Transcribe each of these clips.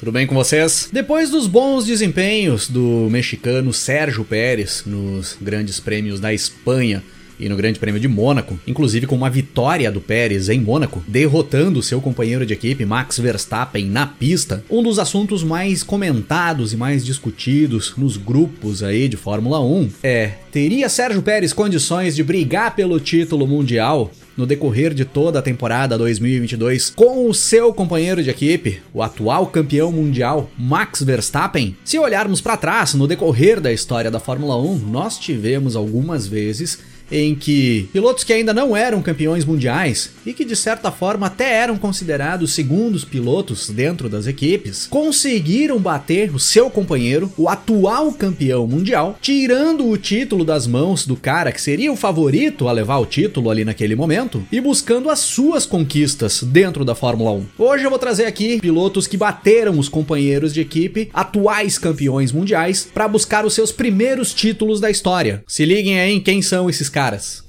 Tudo bem com vocês? Depois dos bons desempenhos do mexicano Sérgio Pérez nos grandes prêmios da Espanha e no Grande Prêmio de Mônaco, inclusive com uma vitória do Pérez em Mônaco, derrotando seu companheiro de equipe Max Verstappen na pista, um dos assuntos mais comentados e mais discutidos nos grupos aí de Fórmula 1 é: teria Sérgio Pérez condições de brigar pelo título mundial no decorrer de toda a temporada 2022 com o seu companheiro de equipe, o atual campeão mundial Max Verstappen? Se olharmos para trás no decorrer da história da Fórmula 1, nós tivemos algumas vezes em que pilotos que ainda não eram campeões mundiais e que de certa forma até eram considerados segundos pilotos dentro das equipes, conseguiram bater o seu companheiro, o atual campeão mundial, tirando o título das mãos do cara que seria o favorito a levar o título ali naquele momento e buscando as suas conquistas dentro da Fórmula 1. Hoje eu vou trazer aqui pilotos que bateram os companheiros de equipe, atuais campeões mundiais, para buscar os seus primeiros títulos da história. Se liguem aí em quem são esses caras caras.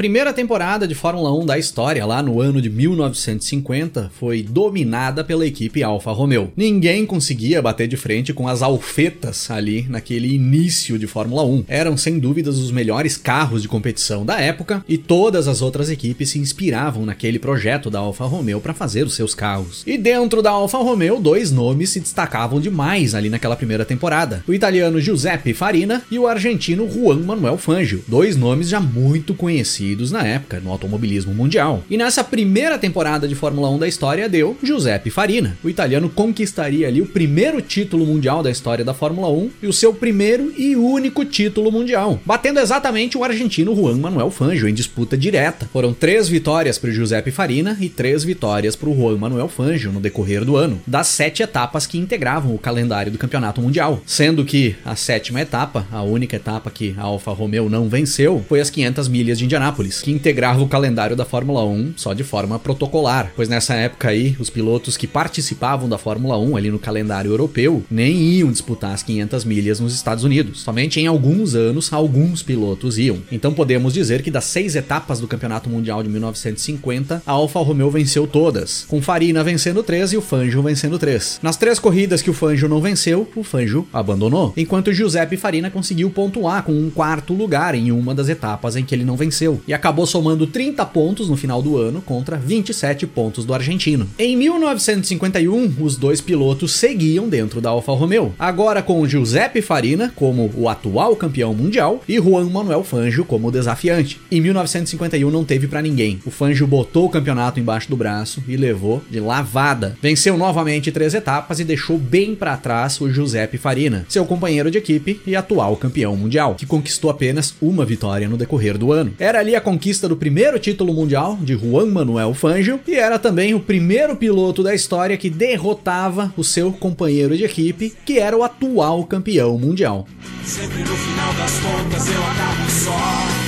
Primeira temporada de Fórmula 1 da história, lá no ano de 1950, foi dominada pela equipe Alfa Romeo. Ninguém conseguia bater de frente com as alfetas ali naquele início de Fórmula 1. Eram sem dúvidas os melhores carros de competição da época e todas as outras equipes se inspiravam naquele projeto da Alfa Romeo para fazer os seus carros. E dentro da Alfa Romeo, dois nomes se destacavam demais ali naquela primeira temporada: o italiano Giuseppe Farina e o argentino Juan Manuel Fangio, dois nomes já muito conhecidos na época no automobilismo mundial. E nessa primeira temporada de Fórmula 1 da história deu Giuseppe Farina. O italiano conquistaria ali o primeiro título mundial da história da Fórmula 1 e o seu primeiro e único título mundial, batendo exatamente o argentino Juan Manuel Fangio em disputa direta. Foram três vitórias para o Giuseppe Farina e três vitórias para o Juan Manuel Fangio no decorrer do ano, das sete etapas que integravam o calendário do campeonato mundial, sendo que a sétima etapa, a única etapa que a Alfa Romeo não venceu, foi as 500 milhas de Indianápolis Indianápolis, que integrava o calendário da Fórmula 1 só de forma protocolar, pois nessa época aí os pilotos que participavam da Fórmula 1 ali no calendário europeu nem iam disputar as 500 milhas nos Estados Unidos. Somente em alguns anos alguns pilotos iam. Então podemos dizer que das seis etapas do Campeonato Mundial de 1950, a Alfa Romeo venceu todas, com Farina vencendo três e o Fangio vencendo três. Nas três corridas que o Fangio não venceu, o Fangio abandonou, enquanto Giuseppe Farina conseguiu pontuar com um quarto lugar em uma das etapas em que ele não venceu e acabou somando 30 pontos no final do ano contra 27 pontos do argentino. Em 1951, os dois pilotos seguiam dentro da Alfa Romeo, agora com Giuseppe Farina como o atual campeão mundial e Juan Manuel Fangio como desafiante. Em 1951 não teve para ninguém. O Fangio botou o campeonato embaixo do braço e levou de lavada. Venceu novamente três etapas e deixou bem para trás o Giuseppe Farina, seu companheiro de equipe e atual campeão mundial, que conquistou apenas uma vitória no decorrer do ano. Era ali a conquista do primeiro título mundial de Juan Manuel Fangio e era também o primeiro piloto da história que derrotava o seu companheiro de equipe, que era o atual campeão mundial. Sempre no final das contas eu acabo só.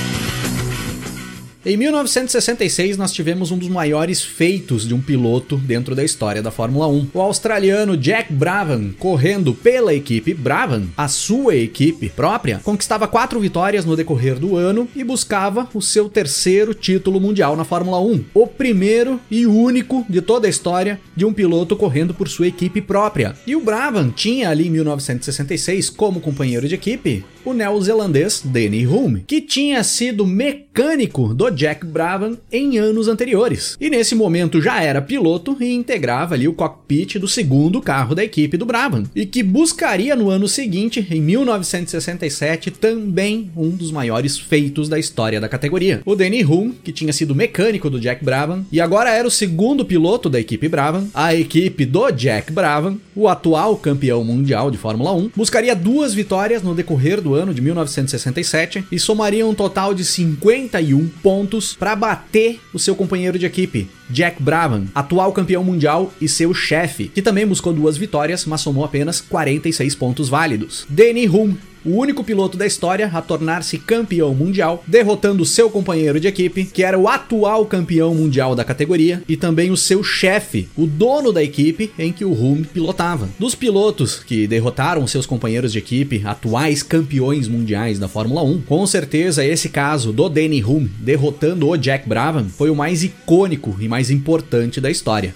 Em 1966, nós tivemos um dos maiores feitos de um piloto dentro da história da Fórmula 1. O australiano Jack Brabham, correndo pela equipe Brabham, a sua equipe própria, conquistava quatro vitórias no decorrer do ano e buscava o seu terceiro título mundial na Fórmula 1. O primeiro e único de toda a história de um piloto correndo por sua equipe própria. E o Brabham tinha ali em 1966 como companheiro de equipe o neozelandês Danny Hulme, que tinha sido mecânico do Jack Brabham em anos anteriores. E nesse momento já era piloto e integrava ali o cockpit do segundo carro da equipe do Brabham, e que buscaria no ano seguinte, em 1967, também um dos maiores feitos da história da categoria. O Danny Hulme, que tinha sido mecânico do Jack Brabham e agora era o segundo piloto da equipe Brabham, a equipe do Jack Brabham, o atual campeão mundial de Fórmula 1, buscaria duas vitórias no decorrer do ano de 1967 e somaria um total de 51 pontos pontos para bater o seu companheiro de equipe, Jack Brabham, atual campeão mundial e seu chefe, que também buscou duas vitórias, mas somou apenas 46 pontos válidos. Danny Hume o único piloto da história a tornar-se campeão mundial, derrotando seu companheiro de equipe, que era o atual campeão mundial da categoria, e também o seu chefe, o dono da equipe em que o Hume pilotava. Dos pilotos que derrotaram seus companheiros de equipe, atuais campeões mundiais da Fórmula 1, com certeza esse caso do Danny Hume derrotando o Jack Brabham foi o mais icônico e mais importante da história.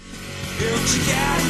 Eu te quero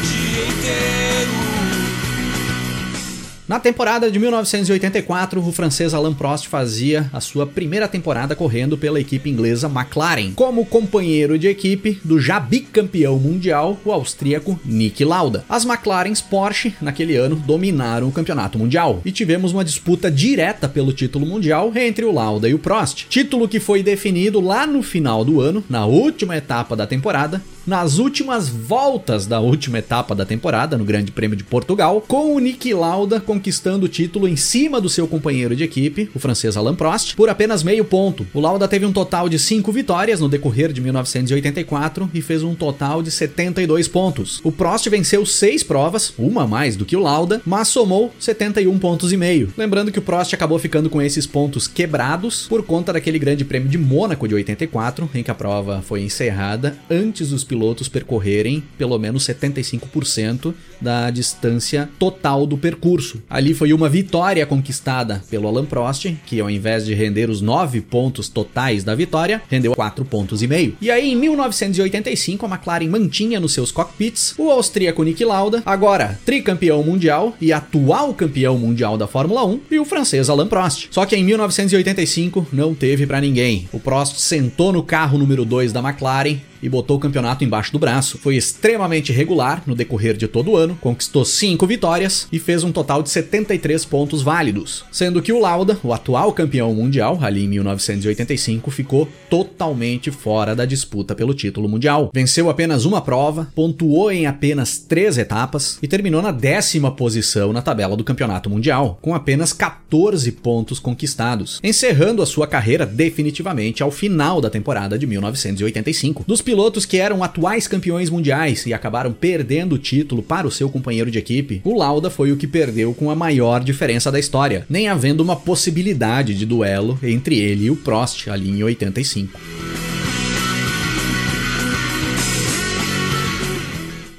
Na temporada de 1984, o francês Alain Prost fazia a sua primeira temporada correndo pela equipe inglesa McLaren, como companheiro de equipe do já bicampeão mundial, o austríaco Nick Lauda. As McLarens Porsche, naquele ano, dominaram o campeonato mundial e tivemos uma disputa direta pelo título mundial entre o Lauda e o Prost. Título que foi definido lá no final do ano, na última etapa da temporada, nas últimas voltas da última etapa da temporada, no Grande Prêmio de Portugal, com o Nick Lauda conquistando o título em cima do seu companheiro de equipe, o francês Alain Prost, por apenas meio ponto. O Lauda teve um total de 5 vitórias no decorrer de 1984 e fez um total de 72 pontos. O Prost venceu 6 provas, uma mais do que o Lauda, mas somou 71 pontos e meio. Lembrando que o Prost acabou ficando com esses pontos quebrados por conta daquele Grande Prêmio de Mônaco de 84, em que a prova foi encerrada antes dos pilotos pilotos percorrerem pelo menos 75% da distância total do percurso. Ali foi uma vitória conquistada pelo Alan Prost, que ao invés de render os 9 pontos totais da vitória, rendeu 4 pontos e meio. E aí em 1985 a McLaren mantinha nos seus cockpits o austríaco Nick Lauda, agora tricampeão mundial e atual campeão mundial da Fórmula 1, e o francês Alain Prost. Só que em 1985 não teve para ninguém. O Prost sentou no carro número 2 da McLaren e botou o campeonato embaixo do braço. Foi extremamente regular no decorrer de todo o ano, conquistou 5 vitórias e fez um total de 73 pontos válidos, sendo que o Lauda, o atual campeão mundial, ali em 1985, ficou totalmente fora da disputa pelo título mundial. Venceu apenas uma prova, pontuou em apenas 3 etapas e terminou na décima posição na tabela do campeonato mundial, com apenas 14 pontos conquistados, encerrando a sua carreira definitivamente ao final da temporada de 1985. Dos que eram atuais campeões mundiais e acabaram perdendo o título para o seu companheiro de equipe, o Lauda foi o que perdeu com a maior diferença da história, nem havendo uma possibilidade de duelo entre ele e o Prost ali em 85.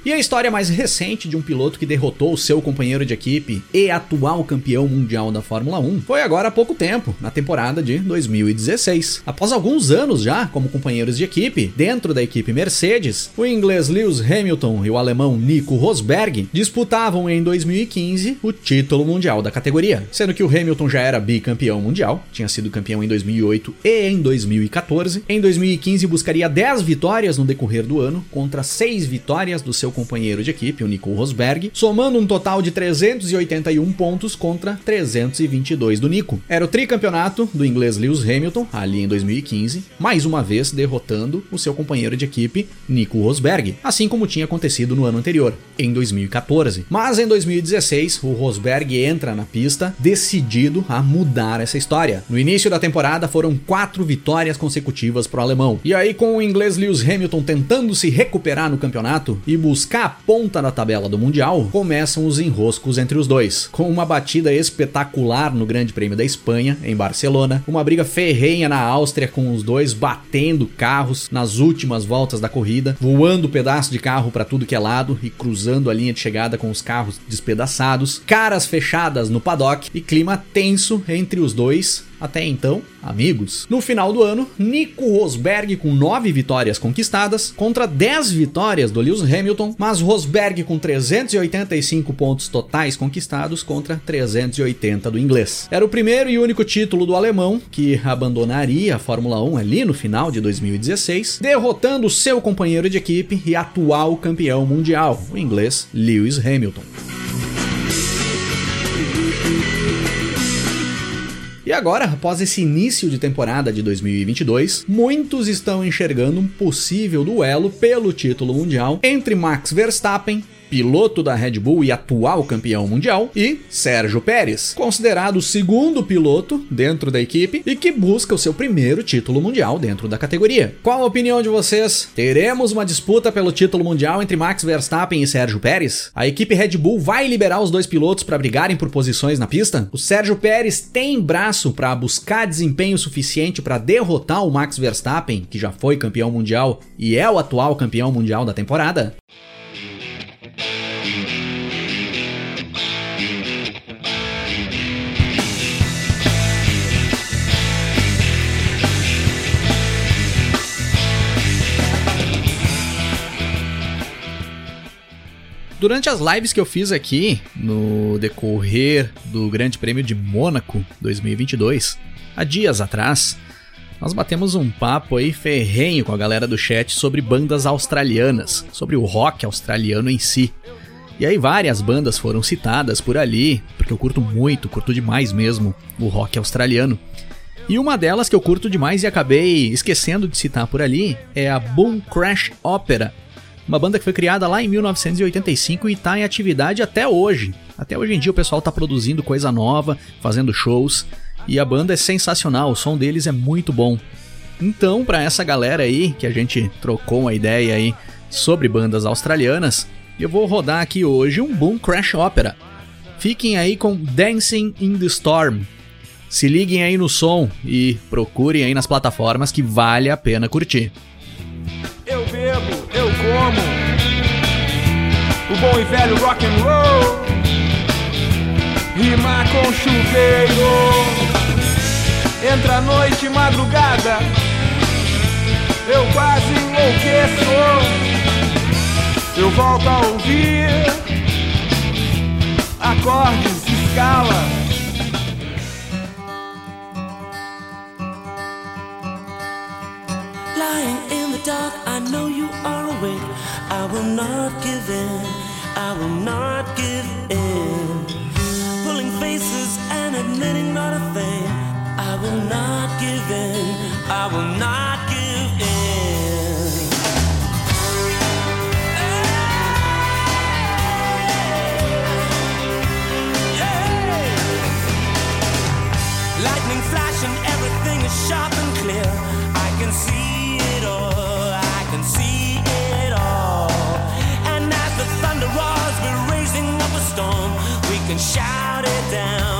E a história mais recente de um piloto que derrotou o seu companheiro de equipe e atual campeão mundial da Fórmula 1 foi agora há pouco tempo, na temporada de 2016. Após alguns anos já como companheiros de equipe, dentro da equipe Mercedes, o inglês Lewis Hamilton e o alemão Nico Rosberg disputavam em 2015 o título mundial da categoria, sendo que o Hamilton já era bicampeão mundial, tinha sido campeão em 2008 e em 2014. Em 2015 buscaria 10 vitórias no decorrer do ano contra 6 vitórias do seu companheiro de equipe, o Nico Rosberg, somando um total de 381 pontos contra 322 do Nico. Era o tricampeonato do inglês Lewis Hamilton, ali em 2015, mais uma vez derrotando o seu companheiro de equipe, Nico Rosberg, assim como tinha acontecido no ano anterior, em 2014. Mas em 2016, o Rosberg entra na pista decidido a mudar essa história. No início da temporada foram quatro vitórias consecutivas para o alemão. E aí, com o inglês Lewis Hamilton tentando se recuperar no campeonato e buscando buscar a ponta da tabela do Mundial, começam os enroscos entre os dois, com uma batida espetacular no Grande Prêmio da Espanha, em Barcelona, uma briga ferrenha na Áustria com os dois batendo carros nas últimas voltas da corrida, voando pedaço de carro para tudo que é lado e cruzando a linha de chegada com os carros despedaçados, caras fechadas no paddock e clima tenso entre os dois, até então, amigos. No final do ano, Nico Rosberg com 9 vitórias conquistadas contra 10 vitórias do Lewis Hamilton, mas Rosberg com 385 pontos totais conquistados contra 380 do inglês. Era o primeiro e único título do alemão que abandonaria a Fórmula 1 ali no final de 2016, derrotando seu companheiro de equipe e atual campeão mundial, o inglês Lewis Hamilton. E agora, após esse início de temporada de 2022, muitos estão enxergando um possível duelo pelo título mundial entre Max Verstappen piloto da Red Bull e atual campeão mundial, e Sérgio Pérez, considerado o segundo piloto dentro da equipe e que busca o seu primeiro título mundial dentro da categoria. Qual a opinião de vocês? Teremos uma disputa pelo título mundial entre Max Verstappen e Sérgio Pérez? A equipe Red Bull vai liberar os dois pilotos para brigarem por posições na pista? O Sérgio Pérez tem braço para buscar desempenho suficiente para derrotar o Max Verstappen, que já foi campeão mundial e é o atual campeão mundial da temporada? Durante as lives que eu fiz aqui no decorrer do Grande Prêmio de Mônaco 2022, há dias atrás, nós batemos um papo aí ferrenho com a galera do chat sobre bandas australianas, sobre o rock australiano em si. E aí várias bandas foram citadas por ali, porque eu curto muito, curto demais mesmo o rock australiano. E uma delas que eu curto demais e acabei esquecendo de citar por ali é a Boom Crash Opera, uma banda que foi criada lá em 1985 e está em atividade até hoje. Até hoje em dia o pessoal está produzindo coisa nova, fazendo shows, e a banda é sensacional, o som deles é muito bom. Então, para essa galera aí, que a gente trocou uma ideia aí sobre bandas australianas, eu vou rodar aqui hoje um Boom Crash Opera. Fiquem aí com Dancing in the Storm. Se liguem aí no som e procurem aí nas plataformas que vale a pena curtir. O bom e velho rock and roll. Rima com chuveiro. Entra a noite e madrugada. Eu quase enlouqueço. Eu volto a ouvir acordes de escala. Lying in the dark, I know you are awake. I will not give in. I will not give in. Pulling faces and admitting not a thing. I will not give in. I will not it down,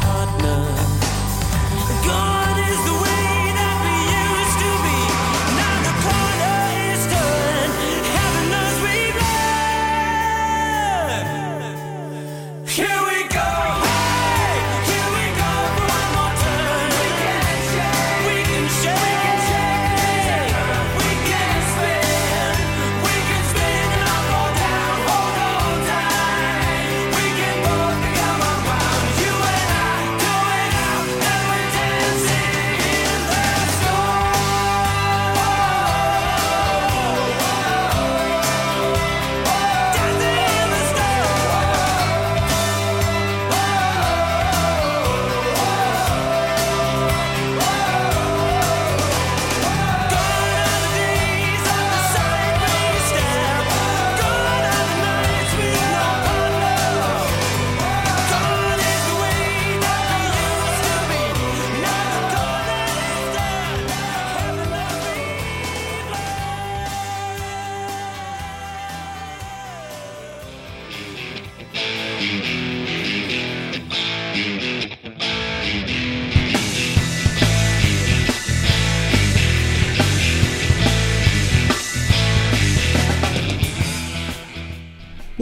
partner.